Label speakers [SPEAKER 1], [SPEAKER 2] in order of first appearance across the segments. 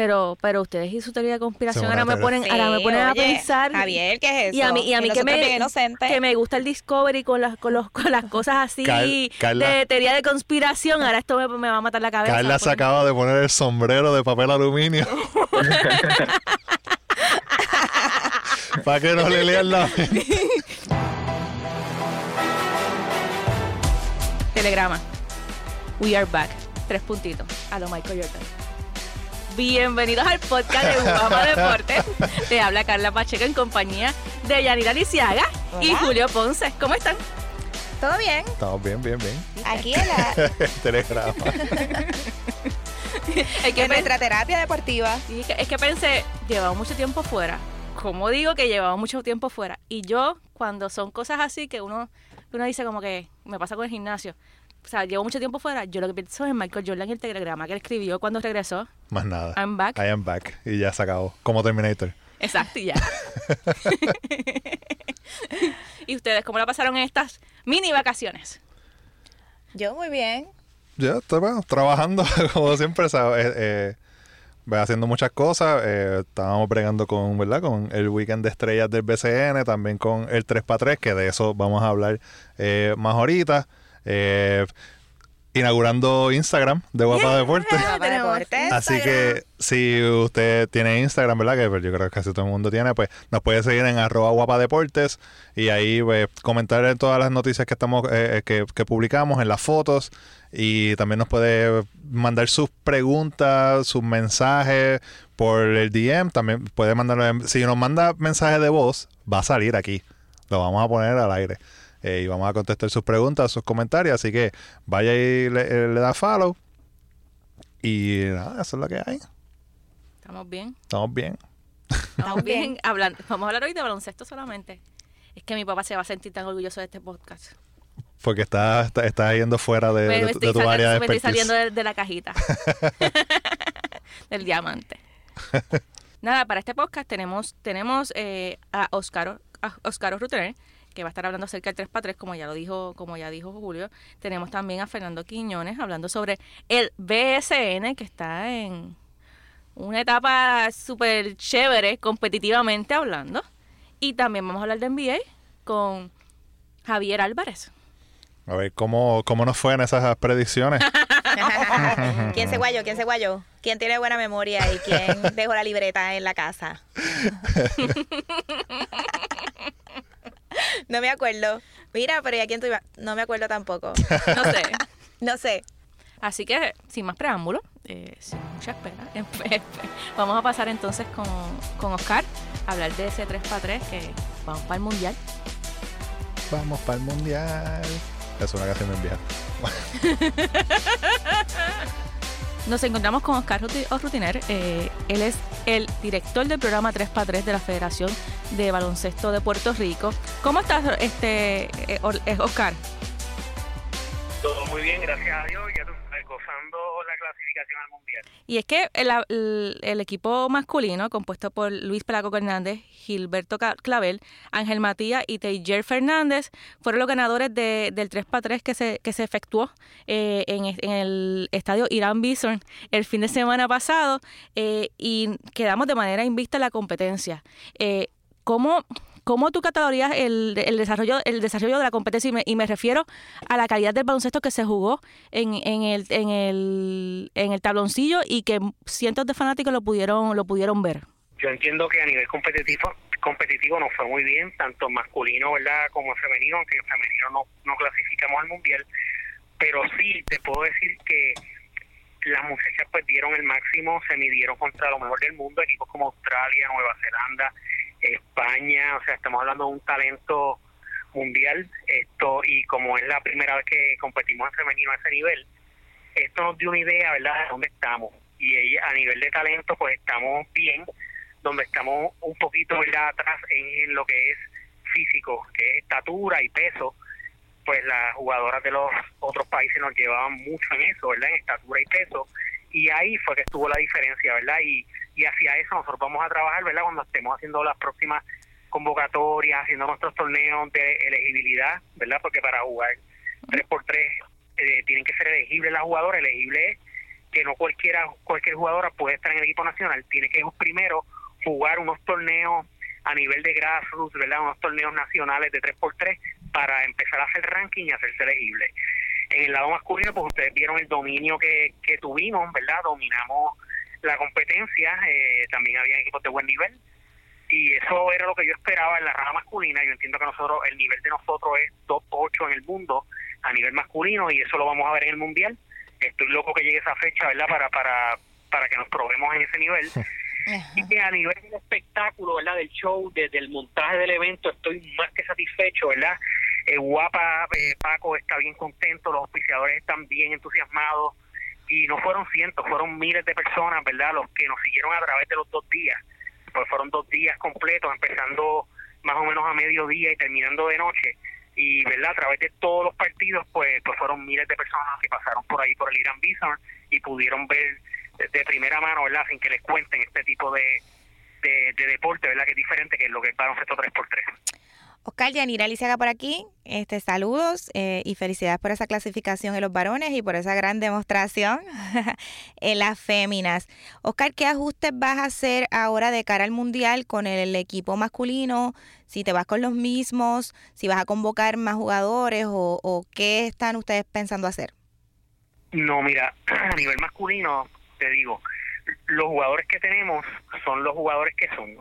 [SPEAKER 1] Pero, pero ustedes y su teoría de conspiración ahora me ponen,
[SPEAKER 2] Sí,
[SPEAKER 1] ahora me ponen a pensar.
[SPEAKER 2] Javier, ¿qué es eso?
[SPEAKER 1] Y a mí, y a mí que, me, que me gusta el Discovery con las, con, los, con las cosas así
[SPEAKER 3] Car- Carla.
[SPEAKER 1] de teoría de conspiración. Ahora esto me, me va a matar la cabeza.
[SPEAKER 3] Carla se
[SPEAKER 1] pues.
[SPEAKER 3] acaba de poner el sombrero de papel aluminio. Para que no le lean la mente.
[SPEAKER 1] Telegrama. We are back. Tres puntitos. A lo Michael Jordan. Bienvenidos al podcast de Guapa Deportes. Te habla Carla Pacheco en compañía de Yanira Lisiaga y. Julio Ponce. ¿Cómo están?
[SPEAKER 2] ¿Todo bien?
[SPEAKER 3] Estamos bien, bien, bien.
[SPEAKER 2] Aquí en, la,
[SPEAKER 3] Telegrama.
[SPEAKER 1] Es que,
[SPEAKER 2] en nuestra terapia deportiva.
[SPEAKER 1] Sí, es que- es que pensé, llevamos mucho tiempo fuera. Como digo que llevamos mucho tiempo fuera? Y yo, cuando son cosas así que uno, que uno dice como que me pasa con el gimnasio, o sea, llevo mucho tiempo fuera, yo lo que pienso es en Michael Jordan y el telegrama que él escribió cuando regresó.
[SPEAKER 3] Más nada.
[SPEAKER 1] I'm back.
[SPEAKER 3] I am back. Y ya se acabó. Como Terminator.
[SPEAKER 1] Exacto, y ya. ¿Y ustedes cómo la pasaron en estas mini vacaciones?
[SPEAKER 2] Yo muy bien.
[SPEAKER 3] Ya, está, bueno, trabajando, como siempre, ¿sabes? Eh, eh, haciendo muchas cosas. eh, estábamos bregando con, ¿verdad? Con el weekend de estrellas del BCN, también con el 3x3, que de eso vamos a hablar eh, más ahorita. Eh, inaugurando Instagram de Guapa Deportes.
[SPEAKER 2] Guapa Deportes.
[SPEAKER 3] Así que si usted tiene Instagram, ¿verdad? Que pues, yo creo que casi todo el mundo tiene, pues nos puede seguir en arroba guapadeportes y ahí pues, comentar en todas las noticias que estamos eh, eh, que, que publicamos, en las fotos y también nos puede mandar sus preguntas, sus mensajes por el DM. También puede mandarlo, en- si nos manda mensaje de voz, va a salir aquí. Lo vamos a poner al aire. Eh, y vamos a contestar sus preguntas, sus comentarios. Así que vaya y le, eh, le da follow. Y nada, eso es lo que hay.
[SPEAKER 1] ¿Estamos bien?
[SPEAKER 3] Estamos bien.
[SPEAKER 1] Estamos bien. Hablando, vamos a hablar hoy de baloncesto solamente. Es que mi papá se va a sentir tan orgulloso de este podcast.
[SPEAKER 3] Porque estás está, estás yendo fuera de,
[SPEAKER 1] Me-
[SPEAKER 3] de
[SPEAKER 1] me
[SPEAKER 3] tu-
[SPEAKER 1] estoy
[SPEAKER 3] de tu
[SPEAKER 1] saliendo-
[SPEAKER 3] área de
[SPEAKER 1] me estoy
[SPEAKER 3] expertise.
[SPEAKER 1] saliendo de, de la cajita. del diamante. Nada, para este podcast tenemos, tenemos eh, a Oscar, a Oscar Rutter, que va a estar hablando acerca del 3x3, como ya lo dijo, como ya dijo Julio. Tenemos también a Fernando Quiñones hablando sobre el BSN, que está en una etapa súper chévere, competitivamente hablando. Y también vamos a hablar de NBA con Javier Álvarez.
[SPEAKER 3] A ver, ¿cómo, ¿cómo nos fue en esas predicciones?
[SPEAKER 2] ¿Quién se guayó? ¿Quién se guayó? ¿Quién tiene buena memoria y quién dejó la libreta en la casa? no me acuerdo. Mira, pero ¿y a quién tú ibas? No me acuerdo tampoco.
[SPEAKER 1] No sé.
[SPEAKER 2] No sé.
[SPEAKER 1] Así que, sin más preámbulo, eh, sin mucha espera, empe- vamos a pasar entonces con, con Oscar a hablar de ese 3x3 que vamos para el Mundial.
[SPEAKER 3] Vamos para el mundial. Es una canción bien vieja.
[SPEAKER 1] Nos encontramos con Oscar Ruti- Rutiner. eh, él es el director del programa 3x3 de la Federación de Baloncesto de Puerto Rico. ¿Cómo estás, este, eh, eh, Oscar?
[SPEAKER 4] Todo muy bien, gracias a Dios,
[SPEAKER 1] Y es que el, el- equipo masculino, compuesto por Luis Pelaco Hernández, Gilberto Clavel, Ángel Matías y Teijer Fernández, fueron los ganadores de- del 3x3 que se, que se efectuó eh, en, en el estadio Irán Bison el fin de semana pasado eh, y quedamos de manera invicta en la competencia. Eh, ¿Cómo, ¿Cómo tú catalogarías el, el desarrollo el desarrollo de la competencia? Y me, y me refiero a la calidad del baloncesto que se jugó en, en, el, en, el, en el tabloncillo y que cientos de fanáticos lo pudieron, lo pudieron ver.
[SPEAKER 4] Yo entiendo que a nivel competitivo competitivo nos fue muy bien, tanto masculino verdad como femenino, aunque en femenino no, no clasificamos al Mundial, pero sí te puedo decir que las muchachas pues dieron el máximo, se midieron contra lo mejor del mundo, equipos como Australia, Nueva Zelanda, España, o sea, estamos hablando de un talento mundial, esto y como es la primera vez que competimos en femenino a ese nivel, esto nos dio una idea, ¿verdad?, de dónde estamos. Y a nivel de talento, pues estamos bien, donde estamos un poquito ¿verdad? atrás en lo que es físico, que es estatura y peso, pues las jugadoras de los otros países nos llevaban mucho en eso, ¿verdad? En estatura y peso. Y ahí fue que estuvo la diferencia, ¿verdad? Y, y hacia eso nosotros vamos a trabajar, ¿verdad? Cuando estemos haciendo las próximas convocatorias, haciendo nuestros torneos de elegibilidad, ¿verdad? Porque para jugar 3x3 eh, tienen que ser elegibles las jugadoras, elegible es que no cualquiera cualquier jugadora puede estar en el equipo nacional, tiene que primero jugar unos torneos a nivel de grassroots, ¿verdad? Unos torneos nacionales de 3x3 para empezar a hacer ranking y hacerse elegible. En el lado masculino, pues ustedes vieron el dominio que, que tuvimos, ¿verdad? Dominamos la competencia, eh, también había equipos de buen nivel y eso era lo que yo esperaba en la rama masculina. Yo entiendo que nosotros el nivel de nosotros es top 8 en el mundo a nivel masculino y eso lo vamos a ver en el mundial. Estoy loco que llegue esa fecha, ¿verdad? Para para para que nos probemos en ese nivel. y que a nivel del espectáculo, ¿verdad? Del show, desde el montaje del evento, estoy más que satisfecho, ¿verdad? Eh, guapa, eh, Paco está bien contento, los auspiciadores están bien entusiasmados y no fueron cientos, fueron miles de personas, ¿verdad? Los que nos siguieron a través de los dos días pues fueron dos días completos, empezando más o menos a mediodía y terminando de noche. Y, ¿verdad? A través de todos los partidos, pues, pues fueron miles de personas que pasaron por ahí por el Irán Bison y pudieron ver de, primera mano, ¿verdad? Sin que les cuenten este tipo de, de, de deporte, ¿verdad? Que es diferente que lo que es baloncesto 3x3.
[SPEAKER 2] Oscar Yanira Lisiaga por aquí, este, saludos eh, y felicidades por esa clasificación en los varones y por esa gran demostración en las féminas. Oscar, ¿qué ajustes vas a hacer ahora de cara al Mundial con el equipo masculino? Si te vas con los mismos, si vas a convocar más jugadores o, o qué están ustedes pensando hacer?
[SPEAKER 4] No, mira, a nivel masculino, te digo, los jugadores que tenemos son los jugadores que son.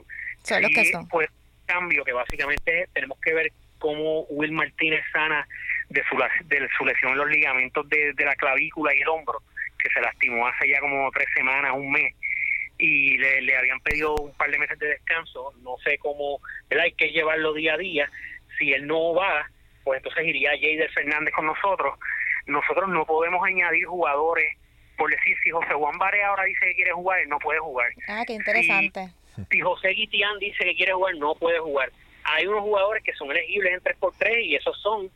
[SPEAKER 2] Son los que son.
[SPEAKER 4] Pues, cambio que básicamente tenemos que ver cómo Will Martínez sana de su, de su lesión en los ligamentos de, la clavícula y el hombro, que se lastimó hace ya como tres semanas, un mes, y le, habían pedido un par de meses de descanso. No sé cómo, Hay que llevarlo día a día. Si él no va, pues entonces iría Jader Fernández con nosotros. Nosotros no podemos añadir jugadores, por decir, si José Juan Barea ahora dice que quiere jugar, él no puede jugar.
[SPEAKER 2] Ah, qué interesante.
[SPEAKER 4] Si José Guitián dice que quiere jugar, no puede jugar. Hay unos jugadores que son elegibles en 3x3 y esos son,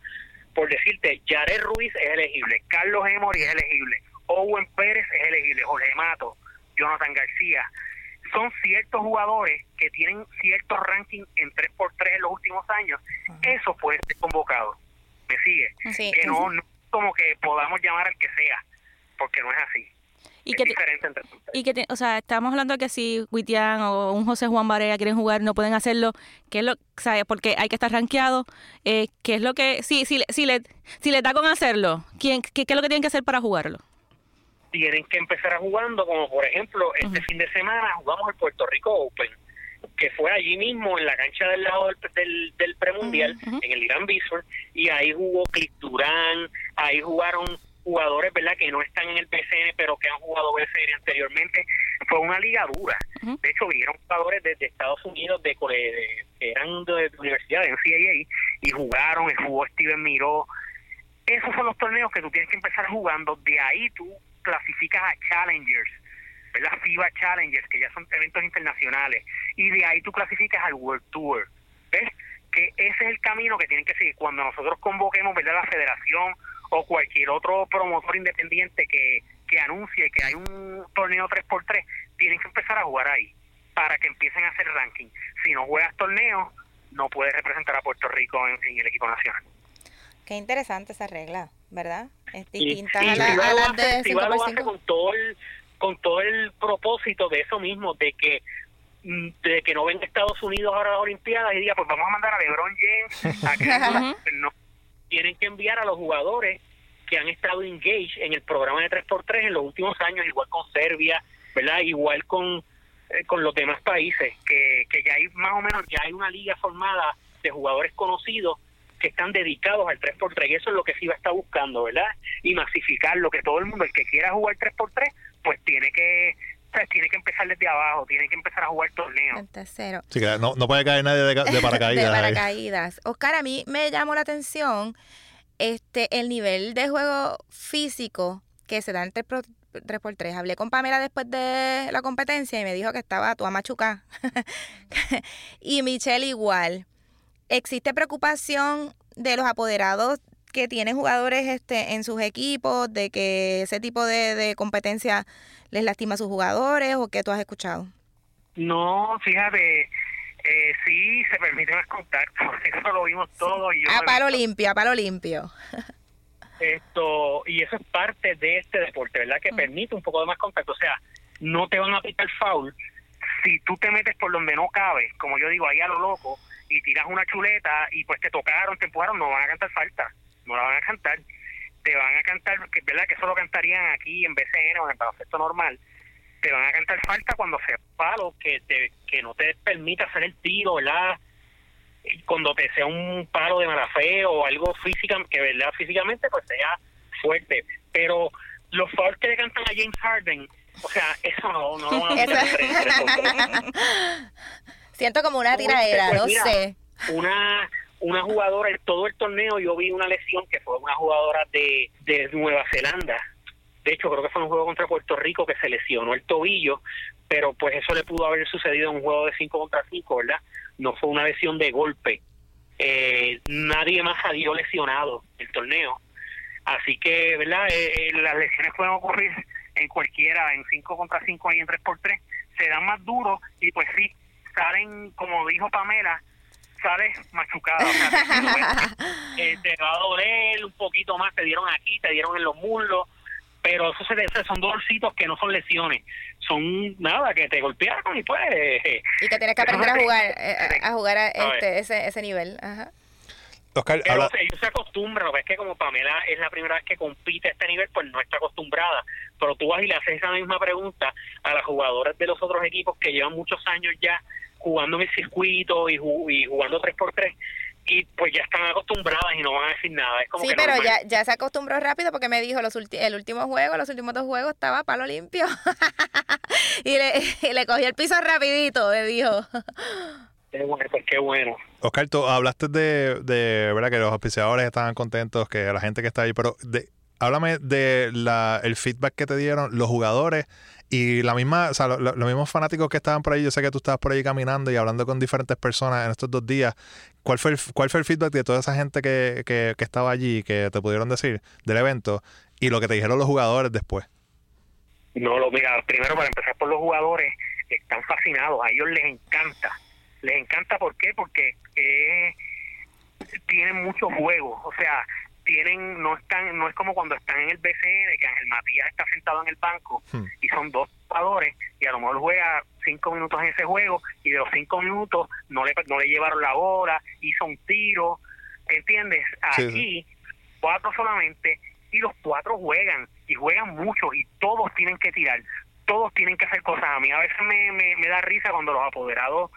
[SPEAKER 4] por decirte, Jared Ruiz es elegible, Carlos Emory es elegible, Owen Pérez es elegible, Jorge Mato, Jonathan García. Son ciertos jugadores que tienen cierto ranking en 3x3 en los últimos años. Eso puede ser convocado. ¿Me sigue? que no, no como que podamos llamar al que sea, porque no es así.
[SPEAKER 1] Y que, y que o sea, estamos hablando de que si Witian o un José Juan Barea quieren jugar, no pueden hacerlo, ¿qué es lo, sabe? Porque hay que estar rankeado, eh, ¿qué es lo que, si, si, si, le, si le da con hacerlo, ¿quién, qué, es lo que tienen que hacer para jugarlo?
[SPEAKER 4] Tienen que empezar a jugando, como por ejemplo, este fin de semana jugamos el Puerto Rico Open, que fue allí mismo en la cancha del lado del, del, premundial, en el Irán Bison, y ahí jugó Click Durán, ahí jugaron jugadores, ¿verdad?, que no están en el PCN, pero que han jugado BCN anteriormente. Fue una liga dura. De hecho, vinieron jugadores desde Estados Unidos, de, de que eran de, la universidad, de NCAA, y jugaron, jugó Steven Miró. Esos son los torneos que tú tienes que empezar jugando. De ahí tú clasificas a Challengers, ¿verdad? FIBA Challengers, que ya son eventos internacionales. Y de ahí tú clasificas al World Tour. ¿Ves? Que ese es el camino que tienen que seguir. Cuando nosotros convoquemos, ¿verdad? La federación o cualquier otro promotor independiente que, que anuncie que hay un torneo 3x3, tienen que empezar a jugar ahí para que empiecen a hacer ranking. Si no juegas torneo, no puedes representar a Puerto Rico en, el equipo nacional.
[SPEAKER 2] Qué interesante esa regla, ¿verdad?
[SPEAKER 4] Es distinta a, la, de con todo el con todo el propósito de eso mismo, de que mm, de que no venga Estados Unidos ahora a las Olimpiadas y diga, pues vamos a mandar a LeBron James a que no, tienen que enviar a los jugadores que han estado engaged en el programa de 3x3 en los últimos años, igual con Serbia, ¿verdad? Igual con, eh, con los demás países, que, que ya hay más o menos, ya hay una liga formada de jugadores conocidos que están dedicados al 3x3 y eso es lo que FIBA está buscando, ¿verdad? Y masificar lo que todo el mundo, el que quiera jugar 3x3, pues tiene que tiene que empezar desde abajo, tiene que empezar a jugar torneos.
[SPEAKER 3] Sí, no, no puede caer nadie de, paracaídas.
[SPEAKER 2] de paracaídas. Oscar, a mí me llamó la atención este el nivel de juego físico que se da entre 3x3. Hablé con Pamela después de la competencia y me dijo que estaba tu machucada. y Michelle igual. ¿Existe preocupación de los apoderados que tienen jugadores este, en sus equipos, de que ese tipo de, de competencia les lastima a sus jugadores o qué tú has escuchado?
[SPEAKER 4] No, fíjate, eh, sí se permite más contacto, eso lo vimos todo. Y
[SPEAKER 2] a palo limpio, a palo limpio.
[SPEAKER 4] Esto, y eso es parte de este deporte, ¿verdad? Que permite un poco de más contacto. O sea, no te van a pitar foul si tú te metes por donde no cabe, como yo digo, ahí a lo loco, y tiras una chuleta y pues te tocaron, te empujaron, no van a cantar falta, no la van a cantar. Te van a cantar, que verdad que eso lo cantarían aquí en BCN o en el baloncesto normal, te van a cantar falta cuando sea palo que te que no te permita hacer el tiro, ¿verdad? Cuando te sea un palo de mala fe o algo física, que verdad físicamente pues sea fuerte. Pero los fouls que le cantan a James Harden, o sea, eso no, no por tres.
[SPEAKER 2] Siento como una
[SPEAKER 4] Pues,
[SPEAKER 2] tiradera,
[SPEAKER 4] pues,
[SPEAKER 2] no sé.
[SPEAKER 4] Una una jugadora en todo el torneo yo vi una lesión que fue una jugadora de, de Nueva Zelanda. De hecho, creo que fue un juego contra Puerto Rico que se lesionó el tobillo, pero pues eso le pudo haber sucedido en un juego de 5 contra 5, ¿verdad? No fue una lesión de golpe. Eh, nadie más salió lesionado el torneo. Así que, ¿verdad? Eh, eh, las lesiones pueden ocurrir en cualquiera, en 5 contra 5 y en 3 por 3 Se dan más duros y pues sí, salen, como dijo Pamela, sales machucada. o sea, te- eh, te va a doler un poquito más, te dieron aquí, te dieron en los muslos, pero eso se, esos son dolorcitos que no son lesiones, son nada, que te golpearon y pues...
[SPEAKER 2] Y que tienes que aprender a jugar, eh, a jugar a
[SPEAKER 4] A ver.
[SPEAKER 2] este, ese, ese nivel. Ajá.
[SPEAKER 3] Oscar,
[SPEAKER 4] Pero
[SPEAKER 3] habla-
[SPEAKER 4] ellos se acostumbran, lo que es que como Pamela es la primera vez que compite a este nivel, pues no está acostumbrada. Pero tú vas y le haces esa misma pregunta a las jugadoras de los otros equipos que llevan muchos años ya jugando en el circuito y, ju- y jugando 3x3 y pues ya están acostumbradas y no van a decir nada. Es como
[SPEAKER 2] Sí,
[SPEAKER 4] que
[SPEAKER 2] pero
[SPEAKER 4] normal.
[SPEAKER 2] ya, ya se acostumbró rápido porque me dijo los ulti- el último juego, los últimos dos juegos estaba a palo limpio. y, le, y le cogió el piso rapidito, me dijo.
[SPEAKER 4] Qué bueno, pues qué bueno.
[SPEAKER 3] Oscar, tú hablaste de, de verdad que los auspiciadores estaban contentos, que la gente que está ahí, pero de, háblame de la, el feedback que te dieron los jugadores y la misma, o sea, lo- lo- los mismos fanáticos que estaban por ahí. Yo sé que tú estabas por ahí caminando y hablando con diferentes personas en estos dos días. ¿Cuál fue el, cuál fue el feedback de toda esa gente que, que, que estaba allí, que te pudieron decir del evento y lo que te dijeron los jugadores después?
[SPEAKER 4] No, lo mira, primero para empezar por los jugadores, están fascinados, a ellos les encanta. Les encanta, ¿por qué? Porque eh, tienen muchos juegos, o sea, tienen no están no es como cuando están en el BCN que Ángel Matías está sentado en el banco
[SPEAKER 3] Hmm.
[SPEAKER 4] y son dos jugadores y a lo mejor juega cinco minutos en ese juego y de los cinco minutos no le no le llevaron la bola hizo un tiro ¿entiendes?
[SPEAKER 3] Sí,
[SPEAKER 4] aquí cuatro solamente y los cuatro juegan y juegan mucho y todos tienen que tirar todos tienen que hacer cosas a mí a veces me, me, me da risa cuando los apoderados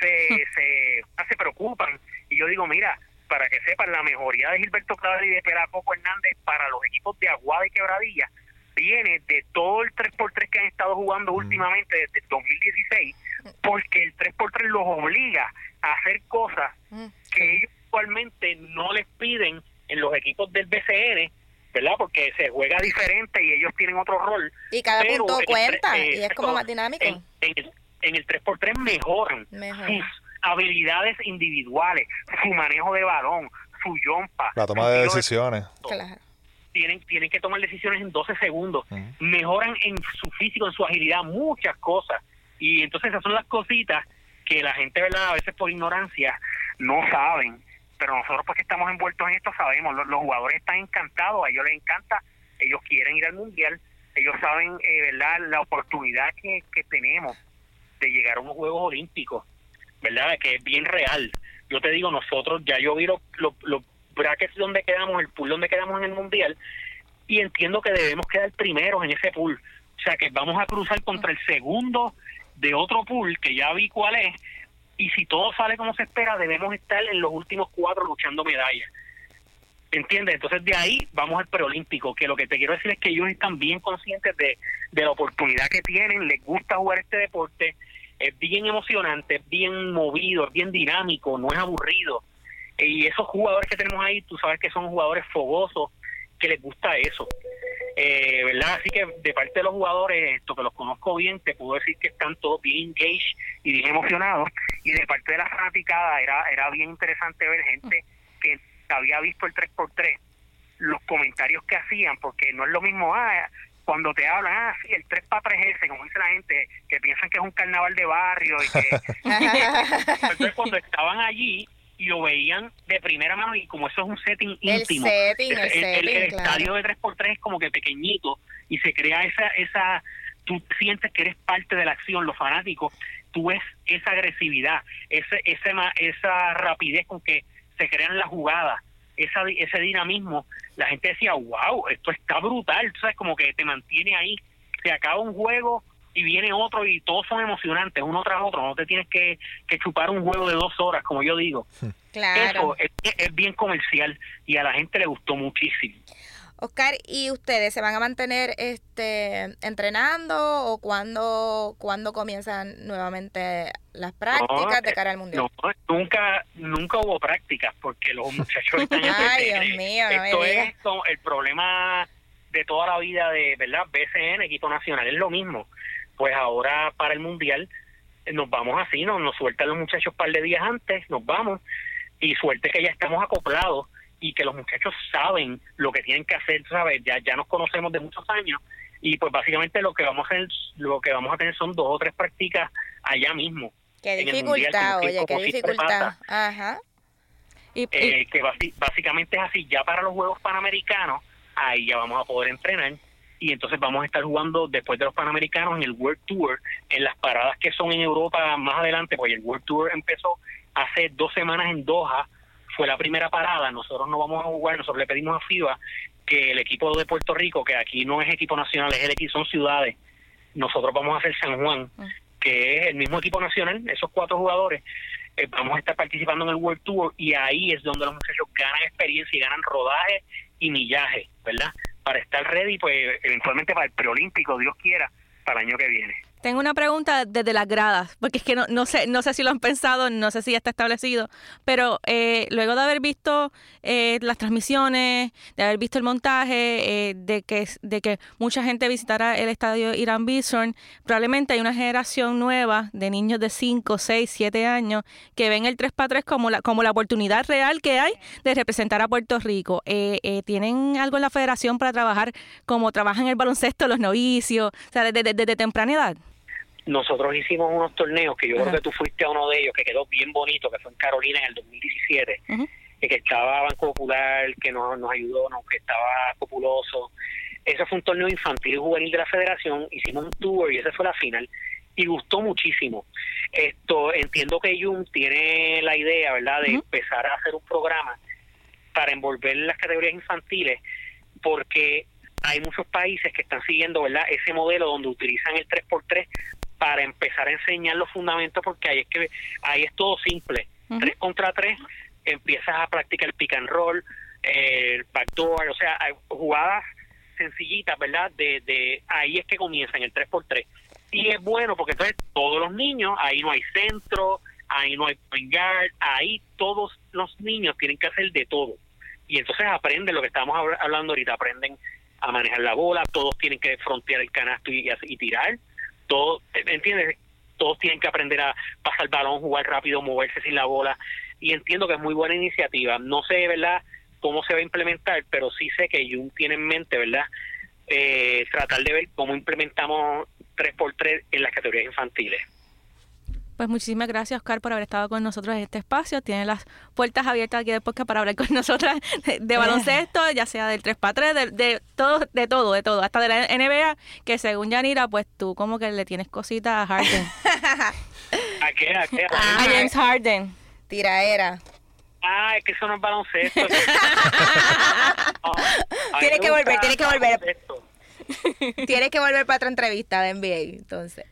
[SPEAKER 4] se, se, se preocupan y yo digo mira para que sepan la mejoría de Gilberto Clavel y de Pelacoco Hernández para los equipos de Aguada y Quebradilla viene de todo el 3x3 que han estado jugando últimamente desde el 2016 porque el 3x3 los obliga a hacer cosas
[SPEAKER 2] Mm.
[SPEAKER 4] que ellos actualmente no les piden en los equipos del BCN, ¿verdad? Porque se juega diferente y ellos tienen otro rol.
[SPEAKER 2] Y cada punto cuenta y es como
[SPEAKER 4] exacto,
[SPEAKER 2] más dinámico.
[SPEAKER 4] En, en el, en el 3x3 mejoran
[SPEAKER 2] Mejor.
[SPEAKER 4] sus habilidades individuales, su manejo de balón, su jumpa.
[SPEAKER 3] La toma de decisiones.
[SPEAKER 2] Claro.
[SPEAKER 4] tienen, tienen que tomar decisiones en 12 segundos. Mejoran en su físico, en su agilidad, muchas cosas. Y entonces esas son las cositas que la gente, ¿verdad? A veces por ignorancia no saben. Pero nosotros pues que estamos envueltos en esto sabemos. Los, los jugadores están encantados, a ellos les encanta, ellos quieren ir al Mundial. Ellos saben, eh, ¿verdad? La oportunidad que, que tenemos de llegar a unos Juegos Olímpicos, ¿verdad? Que es bien real. Yo te digo, nosotros, ya yo vi los, brackets donde quedamos, el pool donde quedamos en el Mundial, y entiendo que debemos quedar primeros en ese pool. O sea, que vamos a cruzar contra el segundo de otro pool, que ya vi cuál es, y si todo sale como se espera, debemos estar en los últimos cuatro luchando medallas. ¿Entiendes? Entonces de ahí vamos al preolímpico, que lo que te quiero decir es que ellos están bien conscientes de, de la oportunidad que tienen, les gusta jugar este deporte, es bien emocionante, es bien movido, es bien dinámico, no es aburrido. Y esos jugadores que tenemos ahí, tú sabes que son jugadores fogosos, que les gusta eso. Eh, ¿Verdad? Así que de parte de los jugadores, esto que los conozco bien, te puedo decir que están todos bien engaged y bien emocionados. Y de parte de la fanaticada era, era bien interesante ver gente que había visto el 3x3, los comentarios que hacían, porque no es lo mismo, ah, cuando te hablan, ah, sí, el 3 para 3 ese, como dice la gente, que piensan que es un carnaval de barrio y que... Entonces cuando estaban allí y lo veían de primera mano y como eso es un setting
[SPEAKER 2] El
[SPEAKER 4] íntimo.
[SPEAKER 2] setting, el
[SPEAKER 4] el,
[SPEAKER 2] setting,
[SPEAKER 4] el
[SPEAKER 2] claro.
[SPEAKER 4] estadio de 3x3 es como que pequeñito y se crea esa, esa, tú sientes que eres parte de la acción, los fanáticos, tú ves esa agresividad, ese, ese, esa rapidez con que se crean las jugadas, esa, di- ese dinamismo, la gente decía, wow, esto está brutal, tú sabes, como que te mantiene ahí, se acaba un juego y viene otro y todos son emocionantes, uno tras otro, no te tienes que, que chupar un juego de dos horas, como yo digo.
[SPEAKER 2] Claro.
[SPEAKER 4] Eso es, es bien comercial y a la gente le gustó muchísimo.
[SPEAKER 2] Oscar, ¿y ustedes se van a mantener este entrenando o cuándo, cuándo comienzan nuevamente las prácticas de
[SPEAKER 4] eh,
[SPEAKER 2] cara al mundial?
[SPEAKER 4] No, nunca, nunca hubo prácticas porque los muchachos están
[SPEAKER 2] Ay. Dios mío, no me
[SPEAKER 4] Esto
[SPEAKER 2] digas.
[SPEAKER 4] es el problema de toda la vida de, ¿verdad? BCN, equipo nacional, es lo mismo. Pues ahora para el mundial eh, nos vamos así, nos, nos sueltan los muchachos un par de días antes, nos vamos y suerte que ya estamos acoplados y que los muchachos saben lo que tienen que hacer, ¿sabes? Ya, ya nos conocemos de muchos años y pues básicamente lo que vamos a hacer, lo que vamos a tener son dos o tres prácticas allá mismo.
[SPEAKER 2] Qué
[SPEAKER 4] mundial,
[SPEAKER 2] dificultad, oye, qué dificultad. Ajá.
[SPEAKER 1] Y, y-
[SPEAKER 4] Eh, que básicamente es así, ya para los Juegos Panamericanos, ahí ya vamos a poder entrenar y entonces vamos a estar jugando después de los Panamericanos en el World Tour, en las paradas que son en Europa más adelante, porque el World Tour empezó hace dos semanas en Doha, fue la primera parada, nosotros no vamos a jugar, nosotros le pedimos a FIBA que el equipo de Puerto Rico, que aquí no es equipo nacional, es el equipo, son ciudades, nosotros vamos a hacer San Juan, que es el mismo equipo nacional, esos cuatro jugadores, eh, vamos a estar participando en el World Tour y ahí es donde los muchachos ganan experiencia y ganan rodaje y millaje, ¿verdad? Para estar ready, pues eventualmente para el preolímpico, Dios quiera, para el año que viene.
[SPEAKER 1] Tengo una pregunta desde las gradas, porque es que no, no sé no sé si lo han pensado, no sé si ya está establecido, pero eh, luego de haber visto eh, las transmisiones, de haber visto el montaje, eh, de que de que mucha gente visitara el estadio Irán Bison, probablemente hay una generación nueva de niños de 5, 6, 7 años que ven el 3x3 como la, como la oportunidad real que hay de representar a Puerto Rico. Eh, eh, ¿Tienen algo en la federación para trabajar como trabajan el baloncesto los novicios, o sea, desde, desde- desde temprana edad?
[SPEAKER 4] Nosotros hicimos unos torneos que yo
[SPEAKER 1] Ajá.
[SPEAKER 4] creo que tú fuiste a uno de ellos, que quedó bien bonito, que fue en Carolina en el 2017,
[SPEAKER 1] Ujú.
[SPEAKER 4] y que estaba Banco Popular, que nos, nos ayudó, no, que estaba Populoso. Ese fue un torneo infantil y juvenil de la federación, hicimos un tour y esa fue la final. Y gustó muchísimo. Esto entiendo que Jun tiene la idea, ¿verdad?, de empezar a hacer un programa para envolver las categorías infantiles, porque hay muchos países que están siguiendo, ¿verdad?, ese modelo donde utilizan el 3x3 para empezar a enseñar los fundamentos, porque ahí es que ahí es todo simple. 3 contra 3, empiezas a practicar el pick and roll, el backdoor, o sea, hay jugadas sencillitas, ¿verdad? De, de ahí es que comienzan el 3x3. Y es bueno porque entonces todos los niños, ahí no hay centro, ahí no hay point guard, ahí todos los niños tienen que hacer de todo. Y entonces aprenden lo que estábamos habl- hablando ahorita, aprenden a manejar la bola, todos tienen que frontear el canasto y, y tirar, todo, ¿entiendes? Todos tienen que aprender a pasar el balón, jugar rápido, moverse sin la bola. Y entiendo que es muy buena iniciativa. No sé, ¿verdad?, cómo se va a implementar, pero sí sé que Jun tiene en mente, ¿verdad?, eh, tratar de ver cómo implementamos 3x3 en las categorías infantiles.
[SPEAKER 1] Pues muchísimas gracias, Oscar, por haber estado con nosotros en este espacio. Tiene las puertas abiertas aquí de podcast para hablar con nosotras de, de baloncesto, ya sea del 3x3, de, de todo, de todo, de todo, hasta de la NBA, que según Yanira, pues tú como que le tienes cositas a Harden.
[SPEAKER 4] ¿A qué? ¿A qué?
[SPEAKER 1] a James Harden.
[SPEAKER 2] Tiraera.
[SPEAKER 4] Ah, es que eso no es baloncesto. No, a mí
[SPEAKER 2] Tiene
[SPEAKER 4] me
[SPEAKER 2] que volver,
[SPEAKER 4] gusta
[SPEAKER 2] tiene que volver. Tienes que volver para otra entrevista de NBA, entonces.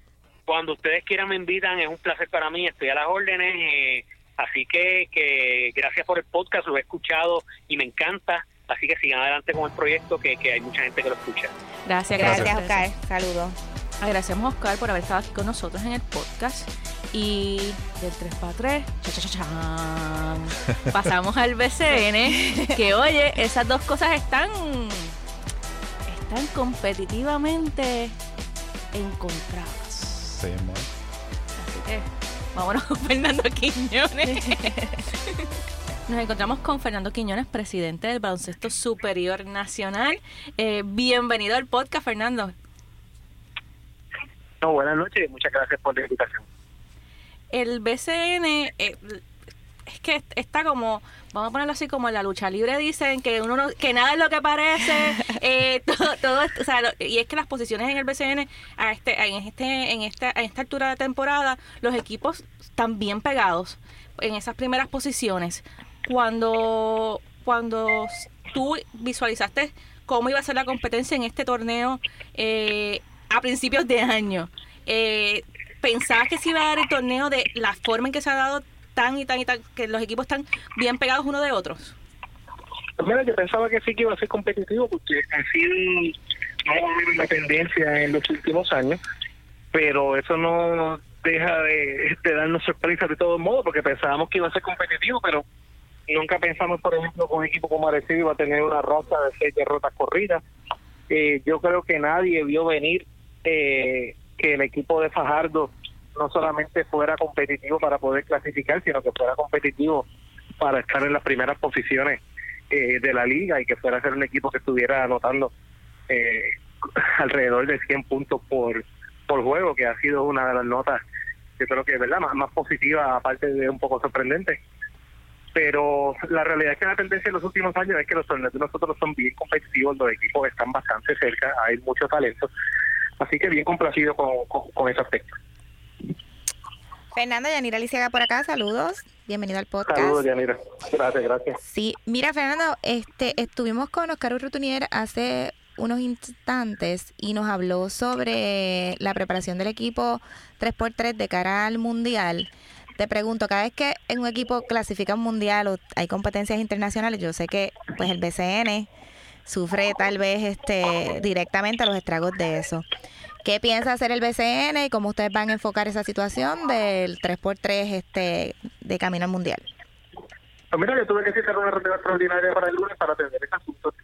[SPEAKER 4] Cuando ustedes quieran me invitan, es un placer para mí, estoy a las órdenes. eh, así que, que gracias por el podcast, lo he escuchado y me encanta. Así que sigan adelante con el proyecto, que, que hay mucha gente que lo escucha.
[SPEAKER 1] Gracias,
[SPEAKER 2] Gracias,
[SPEAKER 1] gracias.
[SPEAKER 2] Oscar. Saludos.
[SPEAKER 1] Agradecemos a Oscar por haber estado aquí con nosotros en el podcast. Y del 3x3, cha, cha, cha, chan, pasamos al BCN. Que oye, esas dos cosas están, están competitivamente encontradas.
[SPEAKER 3] Sí, mo.
[SPEAKER 1] Así que vámonos con Fernando Quiñones. Nos encontramos con Fernando Quiñones, presidente del Baloncesto Superior Nacional. Eh, bienvenido al podcast, Fernando.
[SPEAKER 4] No, buenas noches y muchas gracias por la invitación.
[SPEAKER 1] El BCN eh, es que está como, vamos a ponerlo así como en la lucha libre dicen que uno no, que nada es lo que parece, eh, todo, todo esto, o sea, y es que las posiciones en el BCN a este, en este, en esta, en esta altura de temporada, los equipos están bien pegados en esas primeras posiciones. Cuando, cuando tú visualizaste cómo iba a ser la competencia en este torneo eh, a principios de año, eh, ¿pensabas que se iba a dar el torneo de la forma en que se ha dado tan y tan y tan, que los equipos están bien pegados uno de otros?
[SPEAKER 5] Mira, yo pensaba que sí que iba a ser competitivo porque así no una tendencia en los últimos años, pero eso no deja de, darnos sorpresas de todos modos porque pensábamos que iba a ser competitivo, pero nunca pensamos, por ejemplo, que un equipo como Arecibo iba a tener una rota de seis derrotas corridas. Eh, yo creo que nadie vio venir eh, que el equipo de Fajardo no solamente fuera competitivo para poder clasificar, sino que fuera competitivo para estar en las primeras posiciones eh, de la liga y que fuera a ser un equipo que estuviera anotando eh, alrededor de 100 puntos por, por juego, que ha sido una de las notas, yo creo que verdad más, más positiva, aparte de un poco sorprendente. Pero la realidad es que la tendencia en los últimos años es que los torneos de nosotros son bien competitivos, los equipos están bastante cerca, hay mucho talento, así que bien complacido con, con ese aspecto.
[SPEAKER 2] Fernando, Yanira Lisiaga por acá, saludos. Bienvenido al podcast.
[SPEAKER 5] Saludos, Yanira. Gracias, gracias.
[SPEAKER 2] Sí, mira, Fernando, este, estuvimos con Oscar Urrutunier hace unos instantes y nos habló sobre la preparación del equipo 3x3 de cara al Mundial. Te pregunto, cada vez que en un equipo clasifica un Mundial o hay competencias internacionales, yo sé que pues el BCN sufre tal vez este directamente los estragos de eso. ¿Qué piensa hacer el BCN y cómo ustedes van a enfocar esa situación del 3x3 este de camino al mundial?
[SPEAKER 5] Pues mira, yo tuve que hacer una reunión extraordinaria para el lunes para atender este asunto.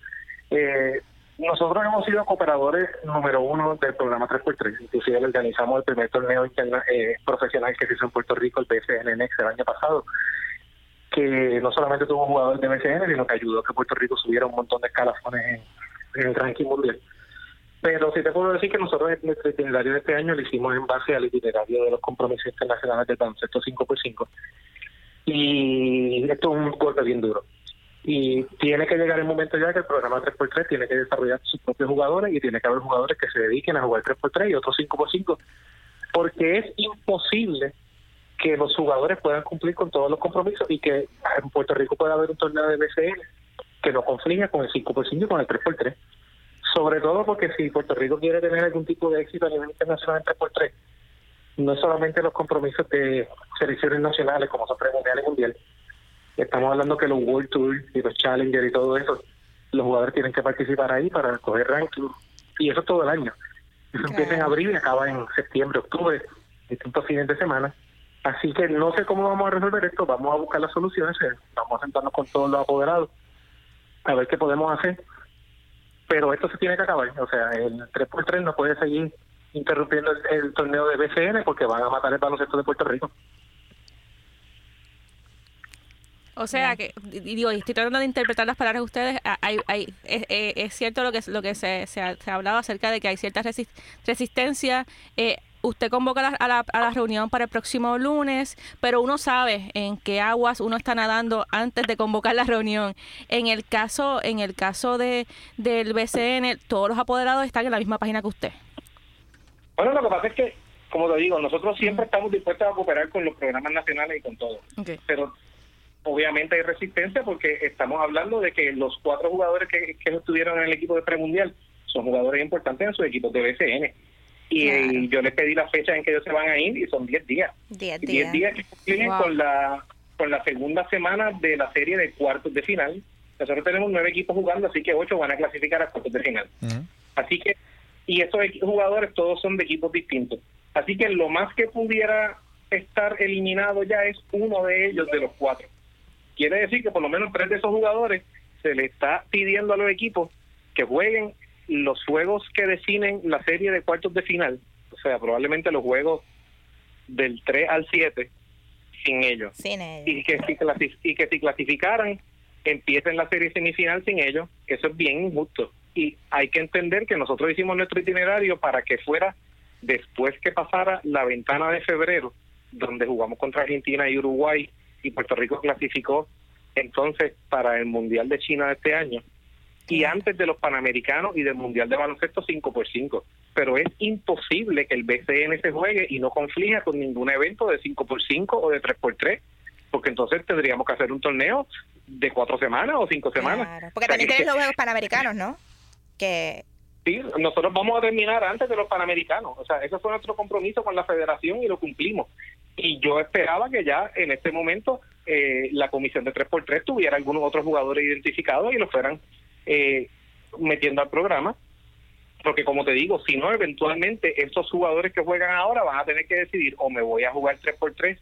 [SPEAKER 5] Eh, nosotros hemos sido cooperadores número uno del programa 3x3. Inclusive organizamos el primer torneo eh, profesional que se hizo en Puerto Rico, el BCN Next, el año pasado que no solamente tuvo jugadores de BCN, sino que ayudó a que Puerto Rico subiera un montón de escalafones en el ranking mundial. Pero sí te puedo decir que nosotros nuestro itinerario de este año lo hicimos en base al itinerario de los compromisos internacionales de baloncesto 5x5. Y esto es un golpe bien duro. Y tiene que llegar el momento ya que el programa 3x3 tiene que desarrollar sus propios jugadores y tiene que haber jugadores que se dediquen a jugar 3x3 y otros 5x5. Porque es imposible que los jugadores puedan cumplir con todos los compromisos y que en Puerto Rico pueda haber un torneo de BCN que no conflige con el 5x5 y con el 3x3 sobre todo porque si Puerto Rico quiere tener algún tipo de éxito a nivel internacional en 3x3, no solamente los compromisos de selecciones nacionales como son mundiales y mundial, estamos hablando que los World Tour y los Challenger y todo eso, los jugadores tienen que participar ahí para coger ranking y eso todo el año. Eso empieza en abril y acaba en septiembre, octubre, distintos fines de semana. Así que no sé cómo vamos a resolver esto, vamos a buscar las soluciones, eh, vamos a sentarnos con todos los apoderados a ver qué podemos hacer pero esto se tiene que acabar. O sea, el 3x3 no puede seguir interrumpiendo el, torneo de BCN porque van a matar el baloncesto de Puerto Rico.
[SPEAKER 1] O sea que, digo, estoy tratando de interpretar las palabras de ustedes. Hay, hay, es, eh, es, cierto lo que lo que se, se, ha, hablado acerca de que hay cierta resistencia. Eh, usted convoca a la, a la, reunión para el próximo lunes, pero uno sabe en qué aguas uno está nadando antes de convocar la reunión. En el caso, en el caso de del BCN, todos los apoderados están en la misma página que usted.
[SPEAKER 5] Bueno, lo que pasa es que, como te digo, nosotros siempre estamos dispuestos a cooperar con los programas nacionales y con todo. Pero obviamente hay resistencia porque estamos hablando de que los cuatro jugadores que, que estuvieron en el equipo de premundial son jugadores importantes en sus equipos de BCN y yo les pedí la fecha en que ellos se van a ir y son 10 días. 10 días. 10 días que tienen con la con la segunda semana de la serie de cuartos de final. Nosotros tenemos nueve equipos jugando, así que ocho van a clasificar a cuartos de final. Así que, y estos jugadores todos son de equipos distintos. Así que lo más que pudiera estar eliminado ya es uno de ellos de los cuatro. Quiere decir que por lo menos tres de esos jugadores se le está pidiendo a los equipos que jueguen los juegos que definen la serie de cuartos de final, o sea, probablemente los juegos del 3 al 7, sin ellos. Y, que si y que si clasificaran, empiecen la serie semifinal sin ellos, eso es bien injusto. Y hay que entender que nosotros hicimos nuestro itinerario para que fuera después que pasara la ventana de febrero, donde jugamos contra Argentina y Uruguay y Puerto Rico clasificó entonces para el Mundial de China de este año y antes de los Panamericanos y del Mundial de Baloncesto 5 por 5 pero es imposible que el BCN se juegue y no conflija con ningún evento de 5 por 5 o de 3 por 3 porque entonces tendríamos que hacer un torneo de cuatro semanas o cinco semanas.
[SPEAKER 2] Claro, porque también tienes los Juegos Panamericanos, ¿no? Que
[SPEAKER 5] Sí, nosotros vamos a terminar antes de los Panamericanos. O sea, ese fue nuestro compromiso con la federación y lo cumplimos. Y yo esperaba que ya en este momento eh, la comisión de 3x3 tuviera algunos otros jugadores identificados y los fueran eh, metiendo al programa. Porque como te digo, si no, eventualmente estos jugadores que juegan ahora van a tener que decidir o me voy a jugar 3x3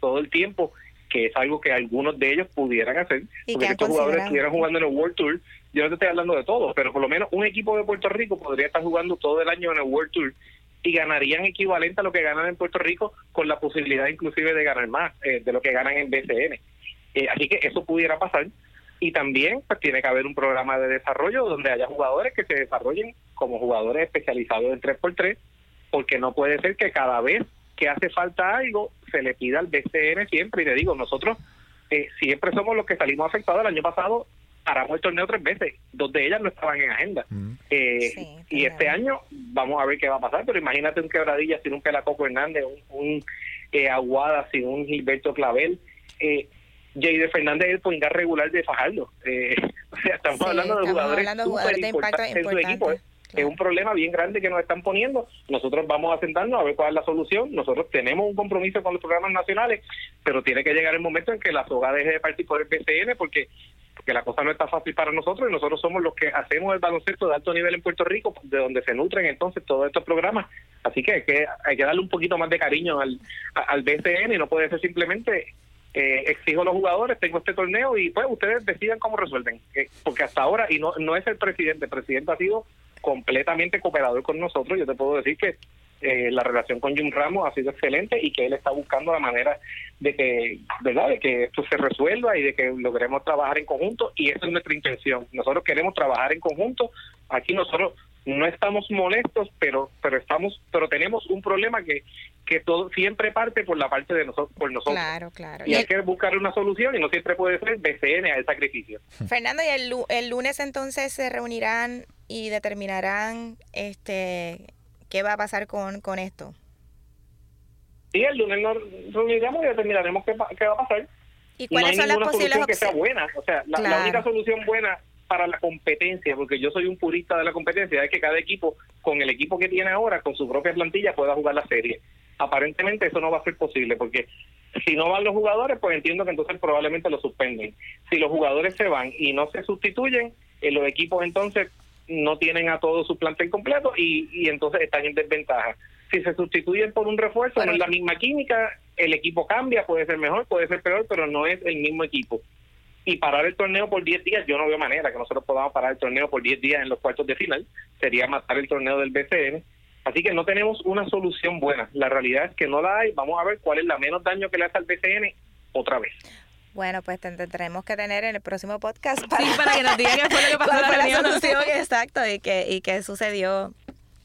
[SPEAKER 5] todo el tiempo que es algo que algunos de ellos pudieran hacer, porque estos jugadores estuvieran jugando en el World Tour, yo no te estoy hablando de todo, pero por lo menos un equipo de Puerto Rico podría estar jugando todo el año en el World Tour y ganarían equivalente a lo que ganan en Puerto Rico con la posibilidad inclusive de ganar más eh, de lo que ganan en BCN. Eh, así que eso pudiera pasar y también pues tiene que haber un programa de desarrollo donde haya jugadores que se desarrollen como jugadores especializados en 3x3 porque no puede ser que cada vez que hace falta algo, se le pida al BCN siempre. Y te digo, nosotros eh, siempre somos los que salimos afectados. El año pasado paramos el torneo tres veces, dos de ellas no estaban en agenda. Mm. Eh, y este año vamos a ver qué va a pasar, pero imagínate un quebradilla sin un Pelacoco Hernández, un, eh, Aguada sin un Gilberto Clavel. Eh, Jade Fernández es el point regular de Fajardo. Eh, o sea, estamos hablando de jugadores, de impacto en su equipo es un problema bien grande que nos están poniendo. Nosotros vamos a sentarnos a ver cuál es la solución. Nosotros tenemos un compromiso con los programas nacionales, pero tiene que llegar el momento en que la soga deje de partir por el PCN porque porque la cosa no está fácil para nosotros y nosotros somos los que hacemos el baloncesto de alto nivel en Puerto Rico, de donde se nutren entonces todos estos programas. Así que hay que, hay que darle un poquito más de cariño al, al BCN y no puede ser simplemente eh, exijo a los jugadores, tengo este torneo y pues ustedes decidan cómo resuelven. Eh, porque hasta ahora, y no, no es el presidente, el presidente ha sido completamente cooperador con nosotros. Yo te puedo decir que eh, la relación con Jim Ramos ha sido excelente y que él está buscando la manera de que, ¿verdad?, de que esto se resuelva y de que logremos trabajar en conjunto y esa es nuestra intención. Nosotros queremos trabajar en conjunto. Aquí nosotros no estamos molestos, pero pero estamos pero tenemos un problema que que todo siempre parte por la parte de nosotros por nosotros.
[SPEAKER 2] Claro, claro.
[SPEAKER 5] Y, hay que buscar una solución y no siempre puede ser BCN al sacrificio.
[SPEAKER 2] Fernando, y el, el lunes entonces se reunirán y determinarán este qué va a pasar con, con esto.
[SPEAKER 5] Sí, el lunes nos reuniremos y determinaremos qué, qué va a pasar.
[SPEAKER 2] ¿Y cuáles son las posibles
[SPEAKER 5] opciones? que sea buena. O sea, la, única solución buena para la competencia, porque yo soy un purista de la competencia, es que cada equipo, con el equipo que tiene ahora, con su propia plantilla, pueda jugar la serie. Aparentemente eso no va a ser posible, porque si no van los jugadores, pues entiendo que entonces probablemente lo suspenden. Si los jugadores se van y no se sustituyen, eh, los equipos entonces no tienen a todo su plantel completo y, y entonces están en desventaja. Si se sustituyen por un refuerzo, no es la misma química, el equipo cambia, puede ser mejor, puede ser peor, pero no es el mismo equipo. Y parar el torneo por 10 días, yo no veo manera que nosotros podamos parar el torneo por 10 días en los cuartos de final, sería matar el torneo del BCN. Así que no tenemos una solución buena. La realidad es que no la hay. Vamos a ver cuál es la menos daño que le hace al BCN otra vez.
[SPEAKER 2] Bueno, pues tendremos que tener en el próximo podcast
[SPEAKER 1] para, sí, para que nos diga qué fue lo que pasó
[SPEAKER 2] la, la solución exacto y qué, y qué sucedió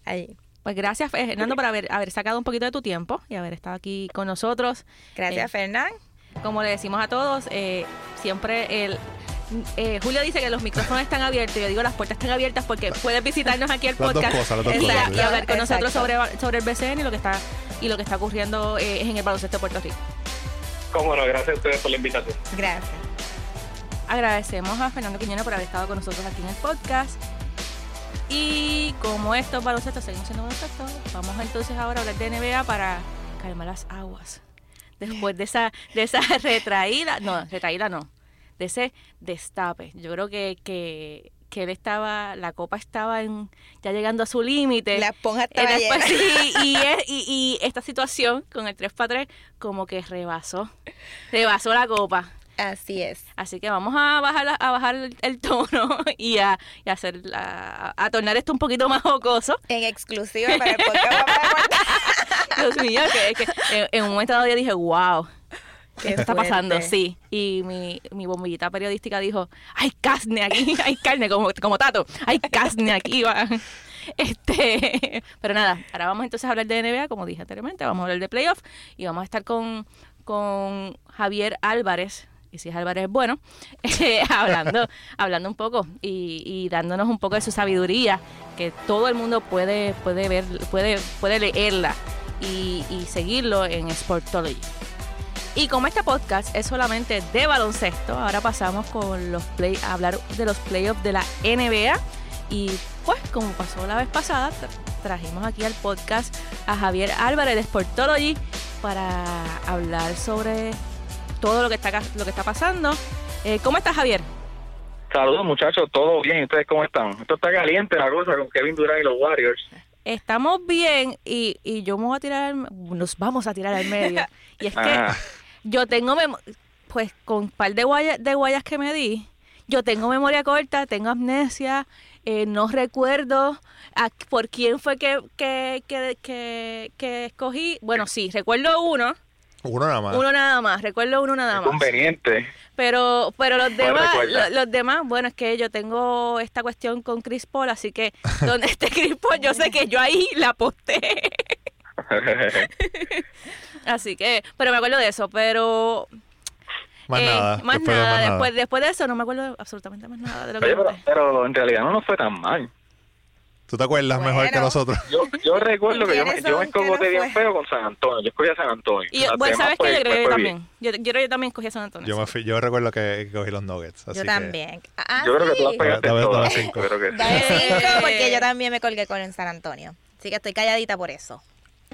[SPEAKER 2] ahí.
[SPEAKER 1] Pues gracias, Fernando, por haber, haber sacado un poquito de tu tiempo y haber estado aquí con nosotros.
[SPEAKER 2] Gracias, eh, Fernán.
[SPEAKER 1] Como le decimos a todos, eh, siempre el... Eh, Julio dice que los micrófonos están abiertos. Yo digo las puertas están abiertas porque puedes visitarnos aquí al podcast y, hablar con nosotros sobre, sobre el BCN y lo que está y lo que está ocurriendo en el baloncesto de Puerto Rico.
[SPEAKER 5] Cómo no, gracias a ustedes por la invitación.
[SPEAKER 2] Gracias.
[SPEAKER 1] Agradecemos a Fernando Quiñones por haber estado con nosotros aquí en el podcast. Y como estos baloncestos seguimos siendo baloncesto, vamos entonces ahora a hablar de NBA para calmar las aguas. Después de esa, de esa retraída, no, retraída no, de ese destape. Yo creo que, que que él estaba, la copa estaba en, ya llegando a su límite.
[SPEAKER 2] La esponja estaba
[SPEAKER 1] y, y, esta situación con el 3 para 3 como que rebasó, rebasó la copa.
[SPEAKER 2] Así es.
[SPEAKER 1] Así que vamos a bajar a bajar el tono y a, y hacer a, a, tornar esto un poquito más jocoso.
[SPEAKER 2] En exclusiva para el podcast.
[SPEAKER 1] Dios mío, que, que en, en, un momento dado yo dije, wow, ¿Qué está pasando? Sí. Y mi, mi bombillita periodística dijo, hay carne aquí, hay carne, como, como Tato, hay carne aquí. Va. Este, pero nada, ahora vamos entonces a hablar de NBA, como dije anteriormente, vamos a hablar de playoff y vamos a estar con, con Javier Álvarez, y si es Álvarez bueno, eh, hablando, hablando un poco y, y dándonos un poco de su sabiduría, que todo el mundo puede, puede ver, puede, puede leerla y, seguirlo en Sportology. Y como este podcast es solamente de baloncesto, ahora pasamos con los play, a hablar de los playoffs de la NBA. Y pues, como pasó la vez pasada, tra- trajimos aquí al podcast a Javier Álvarez de Sportology para hablar sobre todo lo que está, lo que está pasando. Eh, ¿Cómo estás, Javier?
[SPEAKER 6] Saludos muchachos, todo bien, ¿ustedes cómo están? Esto está caliente la cosa con Kevin Durant y los Warriors.
[SPEAKER 1] Estamos bien y, y yo me voy a tirar, al- nos vamos a tirar al medio. Y es que yo tengo, pues con un par de guayas, de guayas que me di, yo tengo memoria corta, tengo amnesia, eh, no recuerdo a- por quién fue que, que, que, que, que escogí. Bueno, sí, recuerdo uno,
[SPEAKER 3] Uno nada más.
[SPEAKER 1] uno nada más, recuerdo uno nada más.
[SPEAKER 6] Conveniente.
[SPEAKER 1] Pero, pero los
[SPEAKER 6] ¿Cuál
[SPEAKER 1] demás, los demás, bueno, es que yo tengo esta cuestión con Chris Paul, así que donde esté Chris Paul, yo sé que yo ahí la aposté. Así que, pero me acuerdo de eso, pero
[SPEAKER 3] Más
[SPEAKER 1] eh,
[SPEAKER 3] nada.
[SPEAKER 1] más
[SPEAKER 3] después de
[SPEAKER 1] nada.
[SPEAKER 3] nada.
[SPEAKER 1] Después, después de eso no me acuerdo absolutamente más nada de lo que
[SPEAKER 6] pero en realidad no nos fue tan mal.
[SPEAKER 3] ¿Tú te acuerdas mejor que nosotros?
[SPEAKER 6] Yo, yo recuerdo que yo, me-
[SPEAKER 2] ¿Quiénes
[SPEAKER 6] yo me
[SPEAKER 2] que
[SPEAKER 6] escogoté bien feo con San Antonio. Yo escogí a San Antonio.
[SPEAKER 1] Y yo, bueno,
[SPEAKER 6] demás,
[SPEAKER 1] ¿sabes qué?
[SPEAKER 6] pues,
[SPEAKER 1] Yo creo que yo también. Yo, yo creo que yo también escogí a San Antonio.
[SPEAKER 3] Yo, me fui- yo recuerdo que cogí los nuggets. Así
[SPEAKER 2] Yo
[SPEAKER 3] que-
[SPEAKER 2] también. Ah,
[SPEAKER 6] Yo creo que tú las pegaste todas.
[SPEAKER 3] cinco.
[SPEAKER 6] Yo creo que sí.
[SPEAKER 2] Dame cinco porque yo también me colgué con el San Antonio. Así que estoy calladita por eso.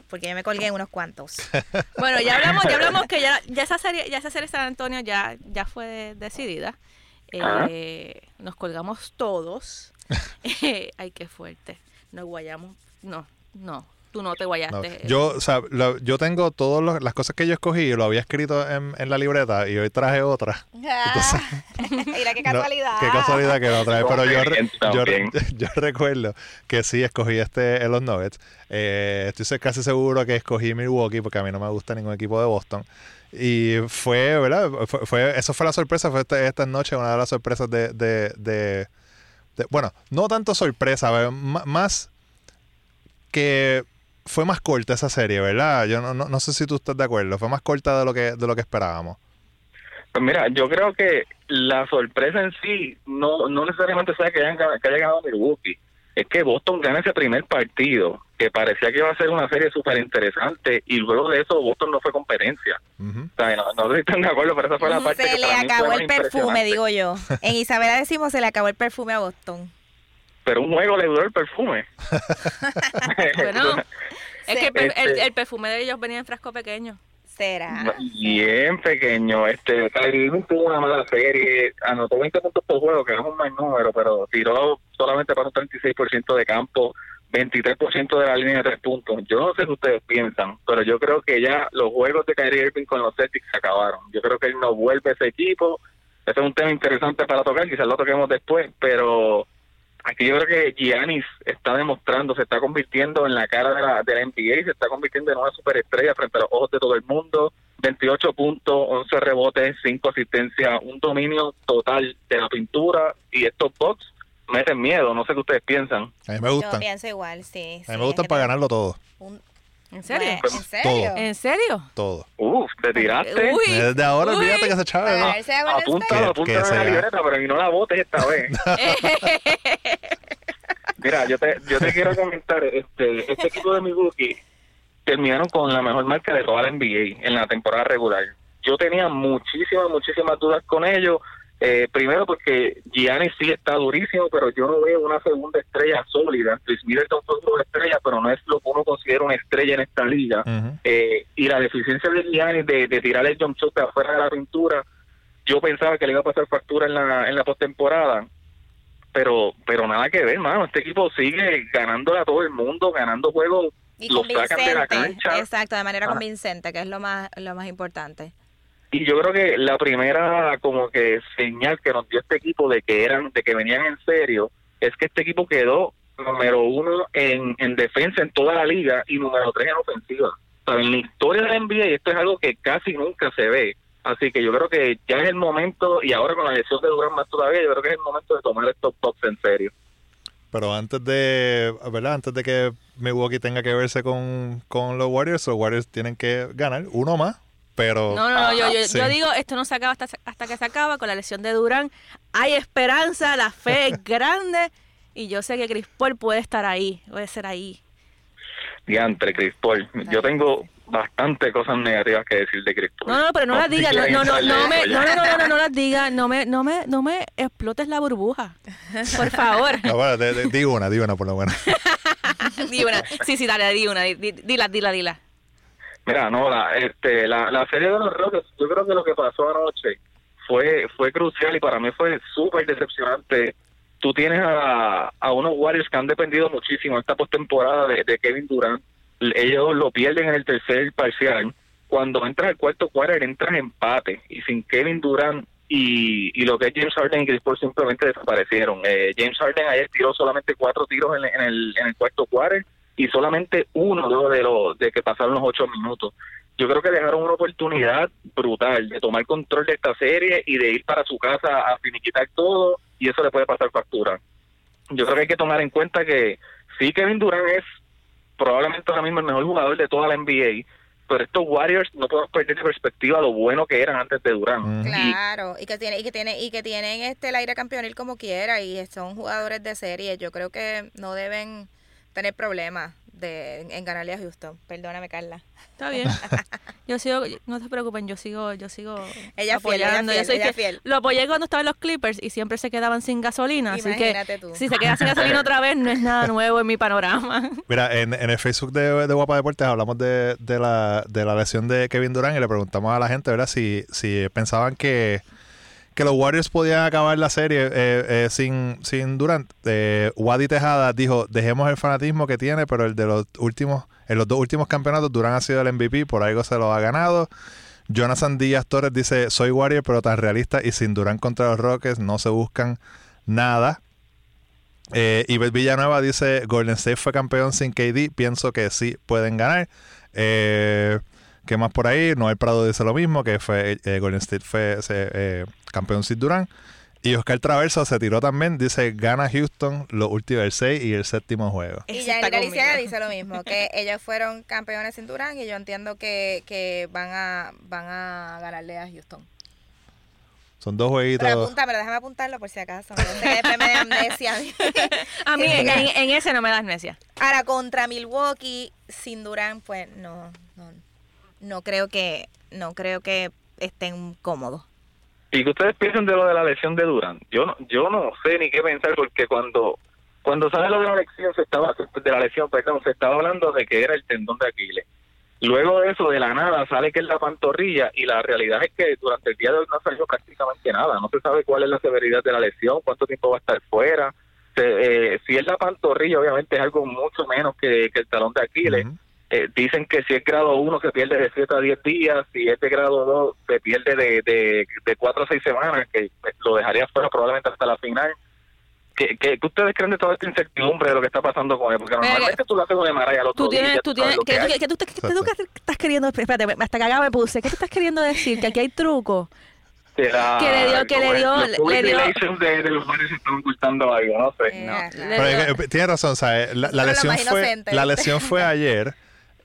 [SPEAKER 2] Porque yo me colgué en unos cuantos.
[SPEAKER 1] Bueno, ya hablamos, ya hablamos que ya, ya esa serie, ya esa serie San Antonio ya, ya fue decidida. Eh, nos colgamos todos. Eh, ay, qué fuerte. Nos guayamos. No, no. Tú no te
[SPEAKER 3] No,
[SPEAKER 1] guayaste.
[SPEAKER 3] yo, o sea, lo- yo tengo todas las cosas que yo escogí y lo había escrito en, en la libreta y hoy traje otra.
[SPEAKER 2] Ah, Mira qué
[SPEAKER 3] No,
[SPEAKER 2] casualidad.
[SPEAKER 3] qué casualidad que lo trae. Pero yo, re- yo, yo recuerdo que sí escogí este en los Nuggets. Eh, estoy casi seguro que escogí Milwaukee porque a mí no me gusta ningún equipo de Boston. Y fue, ¿verdad? Fue, fue- eso fue la sorpresa. Fue este- esta noche una de las sorpresas de, de, de- bueno, no tanto sorpresa, más que fue más corta esa serie, ¿verdad? Yo no, no, no sé si tú estás de acuerdo. Fue más corta de lo que, de lo que esperábamos.
[SPEAKER 6] Pues mira, yo creo que la sorpresa en sí no, no necesariamente sea que, hayan, que haya ganado Milwaukee. Es que Boston gana ese primer partido, que parecía que iba a ser una serie súper interesante, y luego de eso Boston no fue competencia.
[SPEAKER 3] Ujú.
[SPEAKER 6] O sea, no, no sé si están de acuerdo, pero esa fue la parte
[SPEAKER 2] Se
[SPEAKER 6] que
[SPEAKER 2] le
[SPEAKER 6] para mí fue
[SPEAKER 2] acabó el perfume, digo yo. En Isabela decimos se le acabó el perfume a Boston.
[SPEAKER 6] Pero un juego le duró el perfume.
[SPEAKER 1] Bueno, es que el, per- el-
[SPEAKER 6] Este-
[SPEAKER 1] el perfume de ellos venía en frasco pequeño.
[SPEAKER 2] Será.
[SPEAKER 6] Bien pequeño. Este, tuvo una mala serie, anotó 20 puntos por juego, que es un mal número, pero tiró solamente para un 36% de campo, 23% de la línea de tres puntos. Yo no sé qué ustedes piensan, pero yo creo que ya los juegos de Kyrie Irving con los Celtics se acabaron. Yo creo que él no vuelve ese equipo. Ese es un tema interesante para tocar, quizás lo toquemos después, pero aquí yo creo que Giannis está demostrando, se está convirtiendo en la cara de la, de la NBA y se está convirtiendo en una superestrella frente a los ojos de todo el mundo. 28 puntos, 11 rebotes, 5 asistencias, un dominio total de la pintura y estos box meten miedo, no sé qué ustedes piensan.
[SPEAKER 3] A mí me
[SPEAKER 2] Yo
[SPEAKER 3] gustan.
[SPEAKER 2] pienso igual, sí.
[SPEAKER 3] A mí me gustan para ganarlo todo.
[SPEAKER 1] ¿En serio?
[SPEAKER 2] ¿En serio?
[SPEAKER 1] ¿En serio?
[SPEAKER 3] Todo.
[SPEAKER 6] Uf, te tiraste.
[SPEAKER 1] Uy,
[SPEAKER 3] Desde ahora
[SPEAKER 1] uy.
[SPEAKER 3] olvídate que se chave. ¿no?
[SPEAKER 6] Apúntalo, apúntalo
[SPEAKER 3] que
[SPEAKER 6] en la libreta, pero y no la botes esta vez. Mira, yo te, yo te quiero comentar, este, este equipo de Milwaukee terminaron con la mejor marca de toda la NBA en la temporada regular. Yo tenía muchísimas, muchísimas dudas con ellos. Eh, primero porque Giannis sí está durísimo, pero yo no veo una segunda estrella sólida. Chris Middleton fue una estrella, pero no es lo que uno considera una estrella en esta liga. Eh, y la deficiencia de Giannis de, de tirar el jump shot de afuera de la pintura, yo pensaba que le iba a pasar factura en la, en la postemporada, pero pero nada que ver, mano. Este equipo sigue ganándole a todo el mundo, ganando juegos,
[SPEAKER 2] Y
[SPEAKER 6] los sacan de la
[SPEAKER 2] convincente.
[SPEAKER 6] cancha.
[SPEAKER 2] Exacto, de manera
[SPEAKER 6] Ah.
[SPEAKER 2] convincente, que es lo más, lo más importante.
[SPEAKER 6] Y yo creo que la primera como que señal que nos dio este equipo de que eran, de que venían en serio, es que este equipo quedó número uno en, en defensa en toda la liga y número tres en ofensiva. O en la historia de la NBA esto es algo que casi nunca se ve. Así que yo creo que ya es el momento, y ahora con la lesión de Durant más todavía, yo creo que es el momento de tomar estos tops en serio.
[SPEAKER 3] Pero antes de, ¿verdad? Antes de que Milwaukee tenga que verse con, con los Warriors, los Warriors tienen que ganar uno más pero...
[SPEAKER 1] No, no, no, yo, yo,
[SPEAKER 3] Sí.
[SPEAKER 1] yo digo, esto no se acaba hasta, hasta que se acaba con la lesión de Durán. Hay esperanza, la fe es grande y yo sé que Chris Paul puede estar ahí, puede ser ahí.
[SPEAKER 6] Diantre, Chris Paul. Yo tengo bastante cosas negativas que decir de Chris Paul.
[SPEAKER 1] No, no, pero no las digas, no, no, no, no, me, no, no, no, no, no las digas, no me, no me, no me explotes la burbuja, por favor.
[SPEAKER 3] No, bueno, di una, di una por lo menos.
[SPEAKER 1] Di una. Sí, sí, dale, di una, di- di- dila, dila, dila.
[SPEAKER 6] Mira, no, la, este, la, la serie de los Rockets, yo creo que lo que pasó anoche fue fue crucial y para mí fue súper decepcionante. Tú tienes a, a unos Warriors que han dependido muchísimo esta postemporada de, Kevin Durant. Ellos lo pierden en el tercer parcial. Cuando entras al cuarto quarter, entras empate y sin Kevin Durant y, y lo que es James Harden y Chris simplemente desaparecieron. Eh, James Harden ayer tiró solamente cuatro tiros en, en el, en el cuarto quarter y solamente uno de, lo, de que pasaron los ocho minutos. Yo creo que dejaron una oportunidad brutal de tomar control de esta serie y de ir para su casa a finiquitar todo y eso le puede pasar factura. Yo creo que hay que tomar en cuenta que sí, Kevin Durant es probablemente ahora mismo el mejor jugador de toda la NBA, pero estos Warriors no podemos perder de perspectiva lo bueno que eran antes de Durant.
[SPEAKER 3] Mm.
[SPEAKER 6] Y-
[SPEAKER 2] Claro, y que tiene y que tiene y que tienen este el aire campeonil como quiera y son jugadores de serie. Yo creo que no deben tener problemas de en ganarle a Houston. Perdóname, Carla.
[SPEAKER 1] Está bien. Yo sigo, no se preocupen, yo sigo, yo sigo
[SPEAKER 2] Ella es fiel, ella
[SPEAKER 1] apoyando. Yo
[SPEAKER 2] fiel,
[SPEAKER 1] soy
[SPEAKER 2] ella
[SPEAKER 1] fiel.
[SPEAKER 2] fiel.
[SPEAKER 1] Lo apoyé cuando estaba en los Clippers y siempre se quedaban sin gasolina. Así
[SPEAKER 2] Imagínate
[SPEAKER 1] que
[SPEAKER 2] tú.
[SPEAKER 1] si se queda sin gasolina otra vez, no es nada nuevo en mi panorama.
[SPEAKER 3] Mira, en, en el Facebook de, de Guapa Deportes hablamos de, de, la, de la lesión de Kevin Durant y le preguntamos a la gente, ¿verdad? Si, si pensaban que, que los Warriors podían acabar la serie eh, eh, sin, sin Durant. Eh, Wadi Tejada dijo, dejemos el fanatismo que tiene, pero el de los últimos, en los dos últimos campeonatos Durant ha sido el MVP, por algo se lo ha ganado. Jonathan Díaz Torres dice, soy Warrior pero tan realista y sin Durant contra los Rockets no se buscan nada. Eh, Villanueva dice, Golden State fue campeón sin KD, pienso que sí pueden ganar. Eh, ¿Qué más por ahí? Noel Prado dice lo mismo, que fue eh, Golden State fue campeón sin Durant. Y Oscar Traverso se tiró también, dice, gana Houston los últimos el 6 y el séptimo juego.
[SPEAKER 2] Y ya
[SPEAKER 1] conmigo.
[SPEAKER 2] dice lo mismo, que ellos fueron campeones en Durán y yo entiendo que, que van a van a ganarle a Houston.
[SPEAKER 3] Son dos
[SPEAKER 2] Pero
[SPEAKER 3] jueguitos.
[SPEAKER 2] apúntamelo, déjame apuntarlo por si acaso. No sé que después me amnesia.
[SPEAKER 1] A mí en, en- en ese no me da amnesia.
[SPEAKER 2] Ahora, contra Milwaukee, sin Durán, pues no, no, no creo que, no creo que estén cómodos.
[SPEAKER 6] ¿Y que ustedes piensan de lo de la lesión de Durant? Yo no, yo no sé ni qué pensar porque cuando cuando sale lo de la lesión se estaba de la lesión, perdón, se estaba hablando de que era el tendón de Aquiles. Luego de eso, de la nada, sale que es la pantorrilla y la realidad es que durante el día de hoy no salió prácticamente nada. No se sabe cuál es la severidad de la lesión, cuánto tiempo va a estar fuera. Se- eh, si es la pantorrilla, obviamente es algo mucho menos que, el talón de Aquiles. Eh, dicen que si es grado 1 se pierde de 7 a 10 días, si es de grado 2 se pierde de, de, de 4 a 6 semanas, que eh, lo dejaría fuera probablemente hasta la final. ¿Qué, qué, qué ustedes creen de toda esta incertidumbre de lo que está pasando con él? Porque normalmente tú lo haces con Emaray al otro
[SPEAKER 1] Tú tienes,
[SPEAKER 6] día,
[SPEAKER 1] tú tienes,
[SPEAKER 6] lo
[SPEAKER 1] ¿qué,
[SPEAKER 6] que
[SPEAKER 1] qué tú, qué tú estás queriendo? Espérate, hasta que acá me puse. ¿Qué tú estás queriendo decir? Que aquí hay truco.
[SPEAKER 6] La-
[SPEAKER 1] que le dio- que le dio-
[SPEAKER 6] los public
[SPEAKER 1] le dio-
[SPEAKER 6] de, de los Warriors están ocultando algo, no sé.
[SPEAKER 2] Eh,
[SPEAKER 1] No,
[SPEAKER 3] Pero es que, eh, tiene razón, ¿sabes? La, la
[SPEAKER 2] lo
[SPEAKER 3] lesión fue,
[SPEAKER 2] inocente.
[SPEAKER 3] la lesión fue ayer,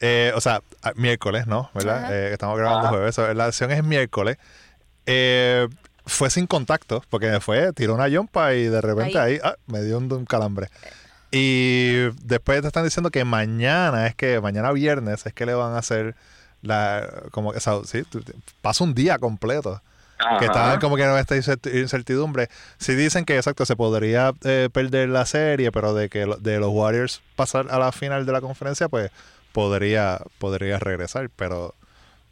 [SPEAKER 3] eh, o sea, a- miércoles, ¿no? ¿Verdad? Eh, estamos grabando
[SPEAKER 6] Ajá.
[SPEAKER 3] jueves. La lesión es miércoles. Eh, fue sin contacto, porque fue, tiró una yompa y de repente ahí, ah, me dio un, un calambre. Y después te están diciendo que mañana, es que mañana viernes, es que le van a hacer la, como que, o sea, sí, pasa un día completo
[SPEAKER 6] Ajá.
[SPEAKER 3] que estaban como que en esta incert- incertidumbre. Sí dicen que exacto, se podría eh, perder la serie, pero de que de los Warriors pasar a la final de la conferencia, pues podría, podría regresar. Pero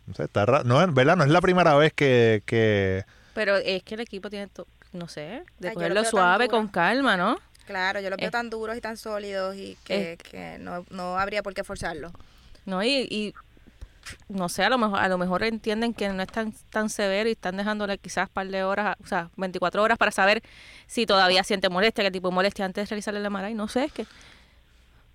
[SPEAKER 3] no sé, está raro. No, es- ¿verdad? No es la primera vez que, que
[SPEAKER 1] Pero es que el equipo tiene, to- no sé, de
[SPEAKER 2] Ay,
[SPEAKER 1] cogerlo suave, con calma, ¿no?
[SPEAKER 2] Claro, yo los veo tan duros y tan sólidos y que, que no, no habría por qué forzarlo.
[SPEAKER 1] No, y, y no sé, a lo mejor a lo mejor entienden que no es tan, tan severo y están dejándole quizás un par de horas, o sea, 24 horas para saber si todavía siente molestia, qué tipo de molestia antes de realizarle la MRI, no sé, es que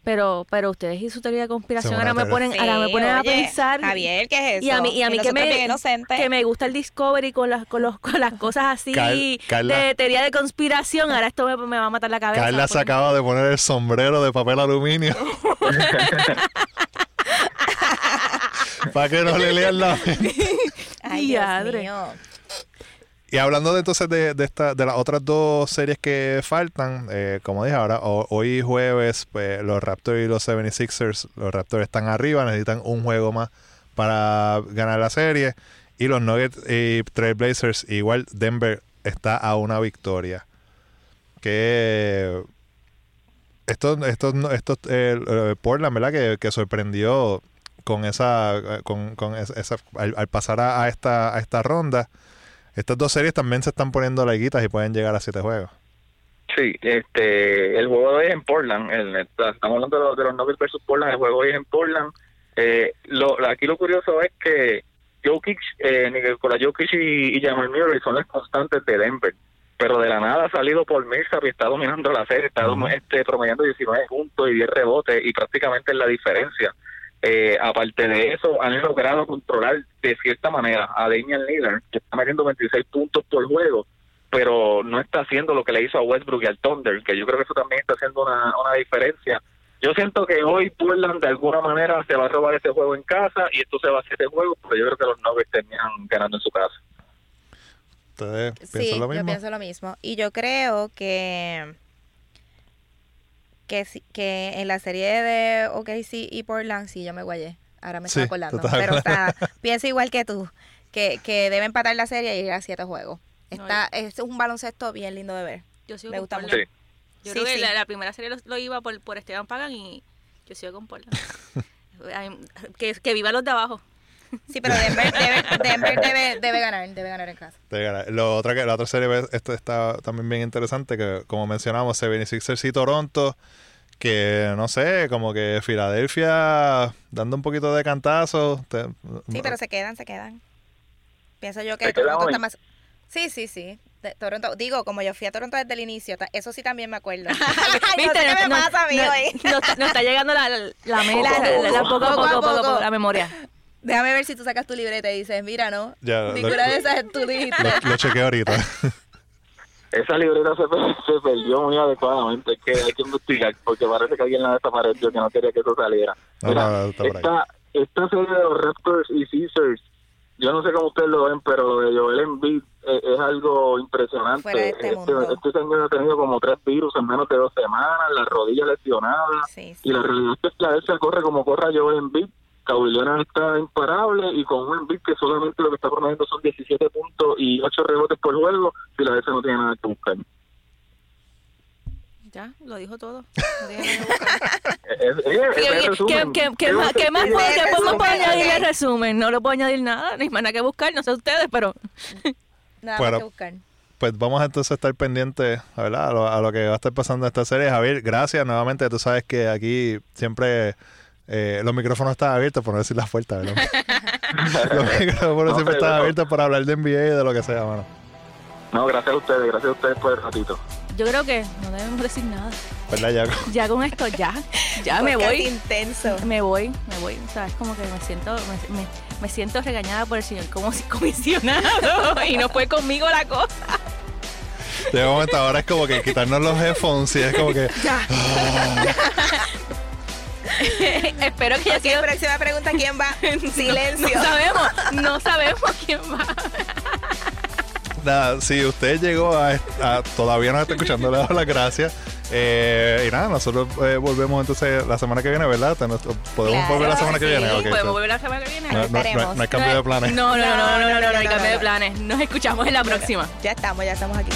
[SPEAKER 1] pero pero ustedes y su teoría de conspiración ahora me ponen
[SPEAKER 2] Sí,
[SPEAKER 1] ahora me ponen a pensar
[SPEAKER 2] Javier, ¿qué es eso?
[SPEAKER 1] y a mí y a mí que me que me gusta el Discovery con las con, los, con las cosas así
[SPEAKER 3] Car- Carla-
[SPEAKER 1] de teoría de conspiración, ahora esto me, me va a matar la cabeza.
[SPEAKER 3] Carla se acaba de poner el sombrero de papel aluminio. Para que no le lean la mente.
[SPEAKER 2] Ay, Dios mío.
[SPEAKER 3] Y hablando entonces de, de, esta, de las otras dos series que faltan, eh, como dije ahora, ho- hoy jueves, pues, los Raptors y los 76ers, los Raptors están arriba, necesitan un juego más para ganar la serie. Y los Nuggets y Trailblazers, igual Denver está a una victoria. Que estos, estos, estos eh, Portland, ¿verdad? Que, que sorprendió con esa, con, con esa, al, al pasar a esta, a esta ronda. Estas dos series también se están poniendo larguitas y pueden llegar a siete juegos.
[SPEAKER 6] Sí, este, el juego hoy es en Portland. El, estamos hablando de los, de los versus Portland. El juego hoy es en Portland. Eh, lo, aquí lo curioso es que Jokic, eh, Nikola Jokic y, y Jamal Murray son las constantes de Denver. Pero de la nada ha salido por Millsap y está dominando la serie. Está
[SPEAKER 3] Ujú.
[SPEAKER 6] este, promediando 19 puntos y 10 rebotes y prácticamente es la diferencia. Eh, aparte de eso, han logrado controlar de cierta manera a Damian Lillard, que está metiendo 26 puntos por juego, pero no está haciendo lo que le hizo a Westbrook y al Thunder, que yo creo que eso también está haciendo una, una diferencia. Yo siento que hoy Portland de alguna manera se va a robar ese juego en casa y esto se va a hacer de juego, pero yo creo que los Nuggets terminan ganando en su casa.
[SPEAKER 3] ¿Ustedes
[SPEAKER 2] Sí,
[SPEAKER 3] lo
[SPEAKER 2] yo
[SPEAKER 3] mismo?
[SPEAKER 2] pienso lo mismo. Y yo creo que que, sí- que en la serie de OKC y Portland, sí, yo me guayé. Ahora me
[SPEAKER 3] Sí,
[SPEAKER 2] estoy acordando. Pero está, pienso igual que tú, que, que debe empatar la serie y ir a siete juegos. Está, es un baloncesto bien lindo de ver.
[SPEAKER 1] Yo sigo
[SPEAKER 2] Me gusta
[SPEAKER 1] Portland.
[SPEAKER 6] Sí.
[SPEAKER 1] Yo
[SPEAKER 2] Sí,
[SPEAKER 1] creo que
[SPEAKER 2] sí.
[SPEAKER 1] La, la primera serie lo, lo iba por, por Esteban Pagan y yo sigo con Portland. Que, que viva los de abajo.
[SPEAKER 2] Sí, pero Denver, debe, Denver debe, debe ganar, debe ganar en casa.
[SPEAKER 3] Te gana. Lo otra que, la otra serie ves, esto está también bien interesante, que como mencionamos, 76ers y Toronto, que no sé, como que Filadelfia dando un poquito de cantazo. te-
[SPEAKER 2] Sí, pero se quedan, se quedan. Pienso yo que
[SPEAKER 6] ¿Se quedan
[SPEAKER 2] Toronto está más... Sí, sí, sí. De- Toronto, digo, como yo fui a Toronto desde el inicio, eso sí también me acuerdo. no sé qué me
[SPEAKER 1] No-
[SPEAKER 2] pasa a mí
[SPEAKER 1] no-
[SPEAKER 2] hoy.
[SPEAKER 1] no está- no está llegando la, la, la mente,
[SPEAKER 6] Poco a
[SPEAKER 1] la- la- la-
[SPEAKER 6] poco.
[SPEAKER 1] poco a
[SPEAKER 2] Poco
[SPEAKER 1] poco. poco, la memoria.
[SPEAKER 2] Déjame ver si tú sacas tu libreta y dices, mira, no,
[SPEAKER 3] Ya,
[SPEAKER 2] ninguna
[SPEAKER 3] lo-
[SPEAKER 2] de esas tú dijiste.
[SPEAKER 3] Lo, lo chequeo ahorita.
[SPEAKER 6] Esa libreta se, per- se perdió muy adecuadamente, es que hay que investigar, porque parece que alguien la desapareció, que no quería que eso saliera.
[SPEAKER 3] No,
[SPEAKER 6] Mira,
[SPEAKER 3] no, no,
[SPEAKER 6] esta, esta serie de los Raptors y Caesars, yo no sé cómo ustedes lo ven, pero lo de Joel Embiid eh, es algo impresionante.
[SPEAKER 2] Fuera de este mundo.
[SPEAKER 6] este señor ha tenido como tres virus en menos de dos semanas, la rodilla lesionada,
[SPEAKER 2] Sí, sí.
[SPEAKER 6] y la realidad es que Filadelfia corre como corra Joel Embiid. Kawhi Leonard está imparable y con un Embiid que solamente lo que está promediando son 17 puntos y 8 rebotes por juego, Filadelfia no tiene nada que buscar.
[SPEAKER 1] Ya, lo dijo todo. ¿Qué,
[SPEAKER 6] el
[SPEAKER 1] más, puedo, añadir al resumen? No le puedo añadir nada, ni más nada que buscar, no sé ustedes, pero
[SPEAKER 2] Nada
[SPEAKER 3] Bueno.
[SPEAKER 2] más que buscar.
[SPEAKER 3] Pues vamos entonces a estar pendientes ¿verdad? A, lo, a lo que va a estar pasando en esta serie. Javier, gracias nuevamente. Tú sabes que aquí siempre eh, los micrófonos están abiertos, por no decir las puertas. ¿verdad? los micrófonos
[SPEAKER 6] No,
[SPEAKER 3] siempre están
[SPEAKER 6] pero-
[SPEAKER 3] abiertos para hablar de NBA y de lo que sea, mano.
[SPEAKER 6] No, gracias a ustedes, gracias a ustedes por el ratito.
[SPEAKER 1] yo creo que no debemos decir nada.
[SPEAKER 3] ¿Verdad, Yaco?
[SPEAKER 1] Ya con esto, ya, ya me voy.
[SPEAKER 2] intenso.
[SPEAKER 1] Me voy, me voy. O sea, es como que me siento, me, me- me siento regañada por el señor como si comisionado y no fue conmigo la cosa.
[SPEAKER 3] Un momento ahora es como que quitarnos los headphones y es como que
[SPEAKER 1] Espero que haya
[SPEAKER 2] Ok,
[SPEAKER 1] sido.
[SPEAKER 2] próxima pregunta, ¿quién va?
[SPEAKER 1] No
[SPEAKER 2] Silencio.
[SPEAKER 1] sabemos, no sabemos quién va.
[SPEAKER 3] nada, si usted llegó a, a- todavía nos está escuchando, le damos las gracias. Eh, y nada, nosotros eh, volvemos entonces la semana que viene, ¿verdad? Podemos
[SPEAKER 2] Claro,
[SPEAKER 3] volver la semana que
[SPEAKER 2] sí,
[SPEAKER 3] viene. Ok,
[SPEAKER 1] Podemos
[SPEAKER 3] so-
[SPEAKER 1] volver la semana que viene.
[SPEAKER 3] no, no- no- no hay cambio de planes.
[SPEAKER 1] No, no, no, no, no, no, no, no, hay
[SPEAKER 2] no,
[SPEAKER 1] cambio
[SPEAKER 2] no.
[SPEAKER 1] de planes. Nos escuchamos en la próxima.
[SPEAKER 2] Ya estamos, ya estamos aquí.